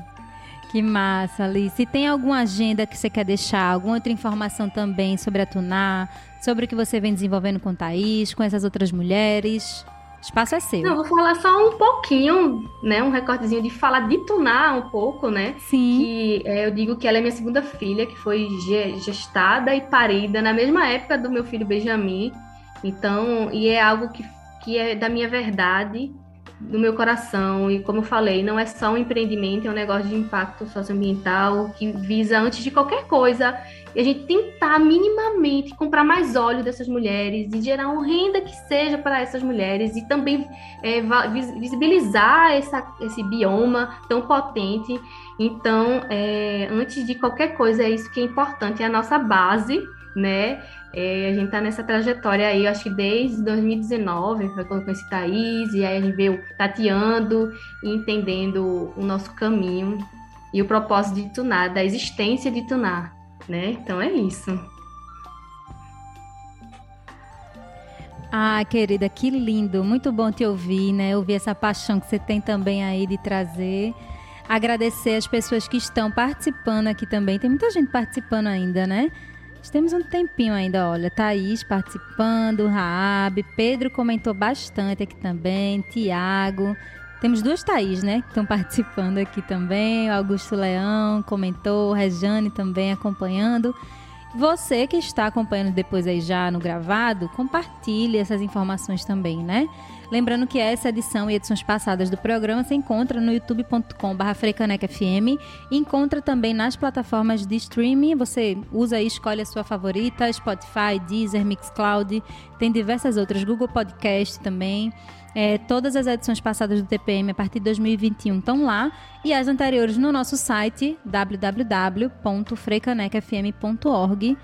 Que massa, Alice. E tem alguma agenda que você quer deixar? Alguma outra informação também sobre a Tunar? Sobre o que você vem desenvolvendo com Thaís, com essas outras mulheres? O espaço é seu. Não, vou falar só um pouquinho, né? Um recortezinho de falar de Tunar um pouco, né? Sim. Que é, eu digo que ela é minha segunda filha, que foi gestada e parida na mesma época do meu filho Benjamin. Então, e é algo que, que é da minha verdade, do meu coração. E como eu falei, não é só um empreendimento, é um negócio de impacto socioambiental que visa, antes de qualquer coisa, a gente tentar minimamente comprar mais óleo dessas mulheres e gerar uma renda que seja para essas mulheres e também é, visibilizar essa, esse bioma tão potente. Então, é, antes de qualquer coisa, é isso que é importante, é a nossa base, né? É, a gente está nessa trajetória aí, acho que desde 2019, foi quando eu conheci Thaís, e aí a gente veio tateando e entendendo o nosso caminho e o propósito de Tunar, da existência de Tunar, né? Então é isso. Ah, querida, que lindo, muito bom te ouvir, né? Ouvir essa paixão que você tem também aí de trazer. Agradecer as pessoas que estão participando aqui também. Tem muita gente participando ainda, né? Temos um tempinho ainda, olha. Thaís participando, Raab, Pedro comentou bastante aqui também, Tiago. Temos duas Thaís, né? Que estão participando aqui também. O Augusto Leão comentou, Rejane também acompanhando. Você que está acompanhando depois aí já no gravado, compartilhe essas informações também, né? Lembrando que essa edição e edições passadas do programa se encontra no youtube.com.br frecanecfm e encontra também nas plataformas de streaming. Você usa e escolhe a sua favorita, Spotify, Deezer, Mixcloud, tem diversas outras, Google Podcast também. É, todas as edições passadas do TPM a partir de 2021 estão lá e as anteriores no nosso site www.freicanecfm.org.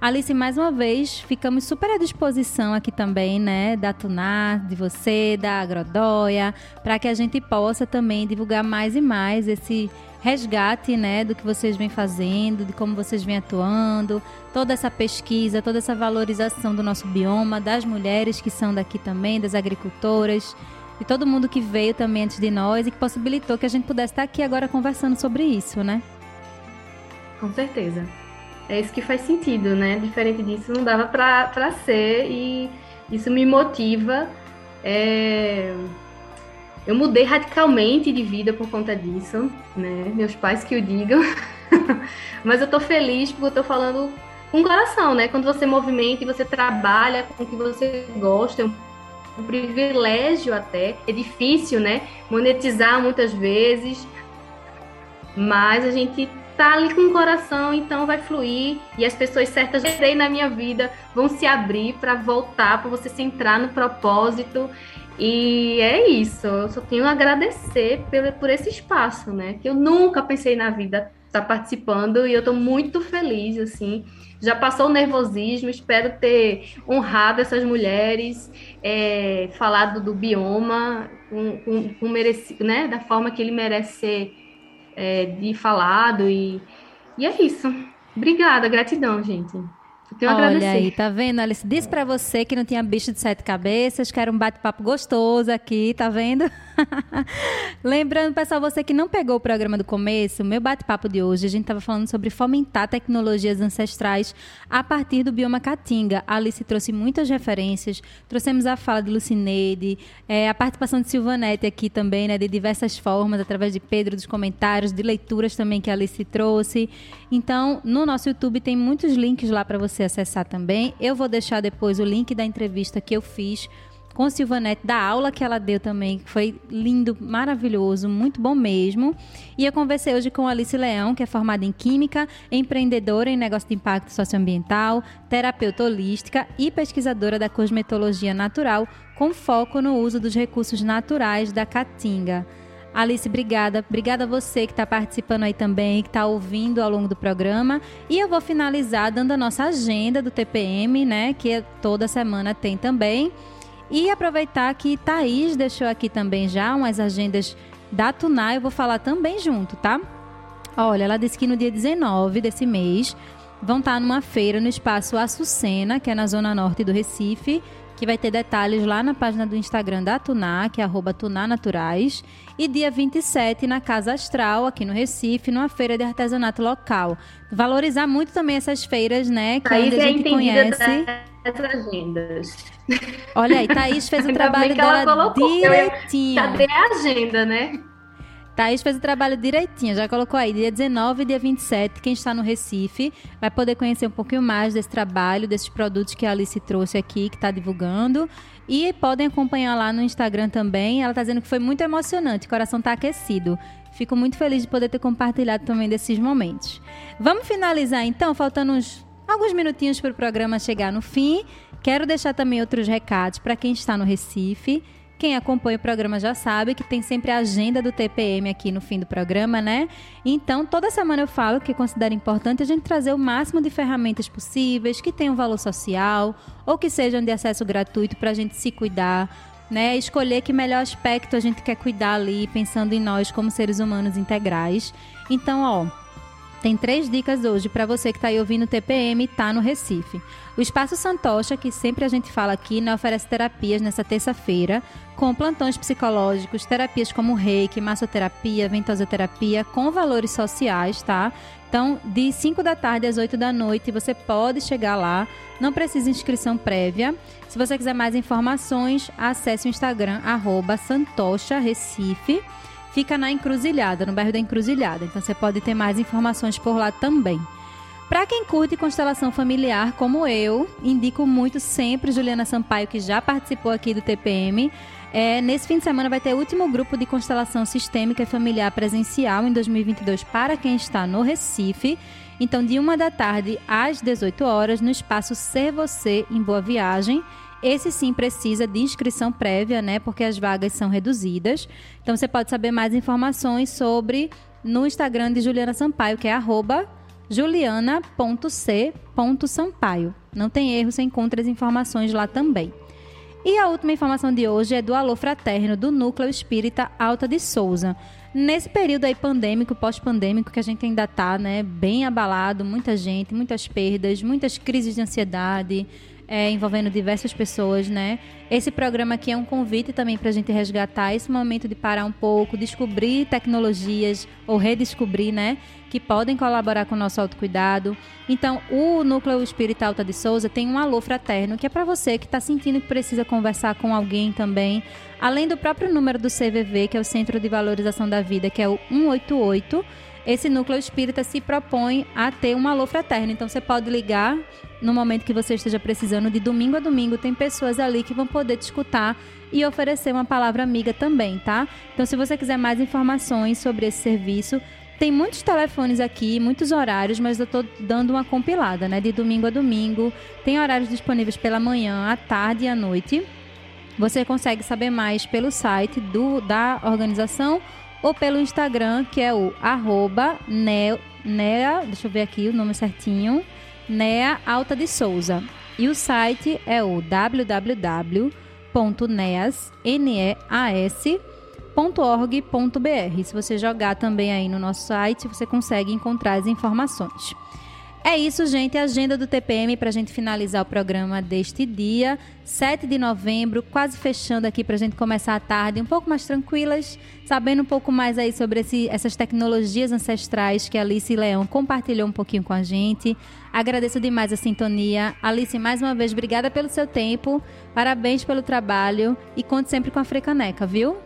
Alice, mais uma vez, ficamos super à disposição aqui também, né, da Tunar, de você, da Agrodóia, para que a gente possa também divulgar mais e mais esse resgate, né, do que vocês vêm fazendo, de como vocês vêm atuando, toda essa pesquisa, toda essa valorização do nosso bioma, das mulheres que são daqui também, das agricultoras, e todo mundo que veio também antes de nós e que possibilitou que a gente pudesse estar aqui agora conversando sobre isso, né? Com certeza é isso que faz sentido, né? Diferente disso, não dava para ser e isso me motiva. É... Eu mudei radicalmente de vida por conta disso, né? Meus pais que o digam. Mas eu tô feliz porque eu tô falando com coração, né? Quando você movimenta e você trabalha com o que você gosta, é um privilégio até. É difícil, né? Monetizar muitas vezes, mas a gente tá ali com o coração, então vai fluir e as pessoas certas que na minha vida vão se abrir para voltar, para você se entrar no propósito. E é isso, eu só tenho a agradecer por, por esse espaço, né? Que eu nunca pensei na vida estar tá participando e eu estou muito feliz, assim. Já passou o nervosismo, espero ter honrado essas mulheres, é, falado do bioma com, com, com mereci, né? da forma que ele merece ser é, de falado e, e é isso. Obrigada, gratidão, gente. Tenho Olha agradecer. aí, tá vendo, Alice? Disse para você que não tinha bicho de sete cabeças, que era um bate-papo gostoso aqui, tá vendo? Lembrando, pessoal, você que não pegou o programa do começo, meu bate-papo de hoje, a gente estava falando sobre fomentar tecnologias ancestrais a partir do bioma Caatinga. A Alice trouxe muitas referências, trouxemos a fala de Lucineide, é, a participação de Silvanete aqui também, né, de diversas formas, através de Pedro, dos comentários, de leituras também que a Alice trouxe. Então, no nosso YouTube tem muitos links lá para você acessar também. Eu vou deixar depois o link da entrevista que eu fiz com Silvanete, da aula que ela deu também, que foi lindo, maravilhoso, muito bom mesmo. E eu conversei hoje com Alice Leão, que é formada em Química, empreendedora em negócio de impacto socioambiental, terapeuta holística e pesquisadora da cosmetologia natural, com foco no uso dos recursos naturais da Caatinga. Alice, obrigada. Obrigada a você que está participando aí também, que está ouvindo ao longo do programa. E eu vou finalizar dando a nossa agenda do TPM, né? Que toda semana tem também. E aproveitar que Thaís deixou aqui também já umas agendas da Tunai, eu vou falar também junto, tá? Olha, ela disse que no dia 19 desse mês vão estar numa feira no espaço Açucena, que é na zona norte do Recife, que vai ter detalhes lá na página do Instagram da Tuná, que é arroba Naturais. E dia 27 na Casa Astral, aqui no Recife, numa feira de artesanato local. Valorizar muito também essas feiras, né? Que Thaís a gente é conhece. Das agendas. Olha aí, Thaís fez o trabalho dela colocou, direitinho. Cadê a agenda, né? Thaís fez o trabalho direitinho, já colocou aí, dia 19 e dia 27, quem está no Recife vai poder conhecer um pouquinho mais desse trabalho, desses produtos que a Alice trouxe aqui, que está divulgando. E podem acompanhar lá no Instagram também. Ela está dizendo que foi muito emocionante, o coração está aquecido. Fico muito feliz de poder ter compartilhado também desses momentos. Vamos finalizar então, faltando uns, alguns minutinhos para o programa chegar no fim. Quero deixar também outros recados para quem está no Recife. Quem acompanha o programa já sabe que tem sempre a agenda do TPM aqui no fim do programa, né? Então, toda semana eu falo que considero importante a gente trazer o máximo de ferramentas possíveis, que tenham valor social ou que sejam de acesso gratuito para a gente se cuidar, né? Escolher que melhor aspecto a gente quer cuidar ali, pensando em nós como seres humanos integrais. Então, ó, tem três dicas hoje para você que está aí ouvindo o TPM e está no Recife. O Espaço Santocha, que sempre a gente fala aqui, né, oferece terapias nessa terça-feira, com plantões psicológicos, terapias como reiki, massoterapia, ventosoterapia, com valores sociais, tá? Então, de 5 da tarde às 8 da noite, você pode chegar lá. Não precisa inscrição prévia. Se você quiser mais informações, acesse o Instagram, arroba Santocha Recife fica na Encruzilhada, no bairro da Encruzilhada. Então você pode ter mais informações por lá também. Para quem curte constelação familiar, como eu, indico muito sempre Juliana Sampaio, que já participou aqui do TPM. É, nesse fim de semana vai ter o último grupo de constelação sistêmica e familiar presencial em 2022 para quem está no Recife. Então, de uma da tarde às 18 horas, no espaço Ser Você, em Boa Viagem. Esse sim precisa de inscrição prévia, né? Porque as vagas são reduzidas. Então você pode saber mais informações sobre no Instagram de Juliana Sampaio, que é juliana.c.sampaio. Não tem erro, você encontra as informações lá também. E a última informação de hoje é do Alô Fraterno, do Núcleo Espírita Alta de Souza. Nesse período aí pandêmico, pós-pandêmico, que a gente ainda está né, bem abalado, muita gente, muitas perdas, muitas crises de ansiedade, é, envolvendo diversas pessoas, né? Esse programa aqui é um convite também para a gente resgatar esse momento de parar um pouco, descobrir tecnologias ou redescobrir, né? Que podem colaborar com o nosso autocuidado. Então, o Núcleo Espírita Alta de Souza tem um alô fraterno, que é para você que está sentindo que precisa conversar com alguém também. Além do próprio número do CVV, que é o Centro de Valorização da Vida, que é o 188 esse núcleo espírita se propõe a ter um alô fraterno. Então você pode ligar no momento que você esteja precisando, de domingo a domingo, tem pessoas ali que vão poder te escutar e oferecer uma palavra amiga também, tá? Então, se você quiser mais informações sobre esse serviço, tem muitos telefones aqui, muitos horários, mas eu estou dando uma compilada, né? De domingo a domingo. Tem horários disponíveis pela manhã, à tarde e à noite. Você consegue saber mais pelo site do, da organização ou pelo Instagram, que é o arroba nea, nea, deixa eu ver aqui o nome certinho, Nea Alta de Souza. E o site é o www.neas.org.br. Se você jogar também aí no nosso site, você consegue encontrar as informações. É isso, gente. A agenda do TPM para a gente finalizar o programa deste dia, 7 de novembro, quase fechando aqui para a gente começar a tarde um pouco mais tranquilas, sabendo um pouco mais aí sobre esse, essas tecnologias ancestrais que a Alice Leão compartilhou um pouquinho com a gente. Agradeço demais a sintonia. Alice, mais uma vez, obrigada pelo seu tempo, parabéns pelo trabalho e conte sempre com a Frecaneca, viu?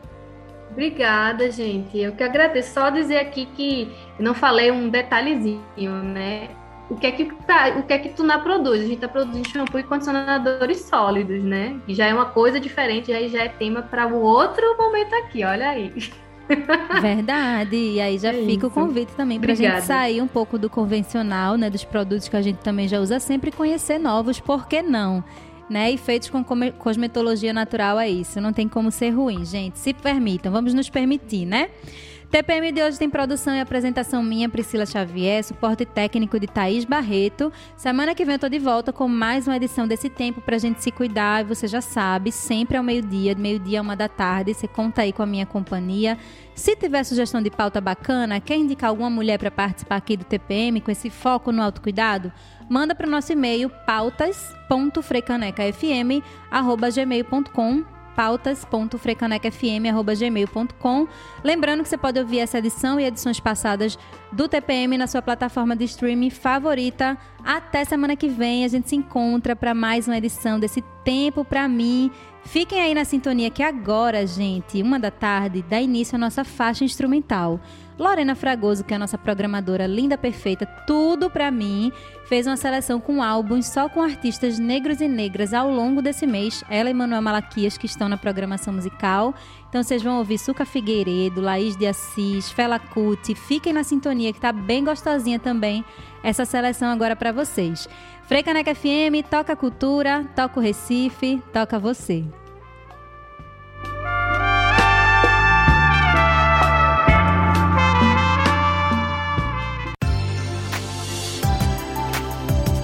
Obrigada, gente. Eu que agradeço. Só dizer aqui que não falei um detalhezinho, né? O que é que tá, o que é que tu não produz? A gente está produzindo shampoo e condicionadores sólidos, né? Que já é uma coisa diferente, aí já é tema para um outro momento aqui, olha aí. Verdade. E aí já é fica isso. o convite também para a gente sair um pouco do convencional, né? Dos produtos que a gente também já usa sempre conhecer novos, por que não? Né? E feitos com cosmetologia natural é isso. Não tem como ser ruim, gente. Se permitam, vamos nos permitir, né? TPM de hoje tem produção e apresentação minha, Priscila Xavier, suporte técnico de Thaís Barreto. Semana que vem eu tô de volta com mais uma edição desse tempo pra gente se cuidar. E você já sabe, sempre ao meio-dia, meio-dia uma da tarde. Você conta aí com a minha companhia. Se tiver sugestão de pauta bacana, quer indicar alguma mulher para participar aqui do TPM com esse foco no autocuidado? Manda para o nosso e-mail pautas.frecanecafm.gmail.com pautas.frecanecfm.gmail.com. Lembrando que você pode ouvir essa edição e edições passadas do TPM na sua plataforma de streaming favorita. Até semana que vem a gente se encontra para mais uma edição desse Tempo para mim. Fiquem aí na sintonia que agora, gente, uma da tarde, dá início a nossa faixa instrumental. Lorena Fragoso, que é a nossa programadora linda, perfeita, tudo para mim, fez uma seleção com álbuns só com artistas negros e negras ao longo desse mês. Ela e Manuel Malaquias, que estão na programação musical. Então vocês vão ouvir Suca Figueiredo, Laís de Assis, Fela Kuti. Fiquem na sintonia, que tá bem gostosinha também essa seleção agora para vocês. Freicaneca FM, toca cultura, toca o Recife, toca você.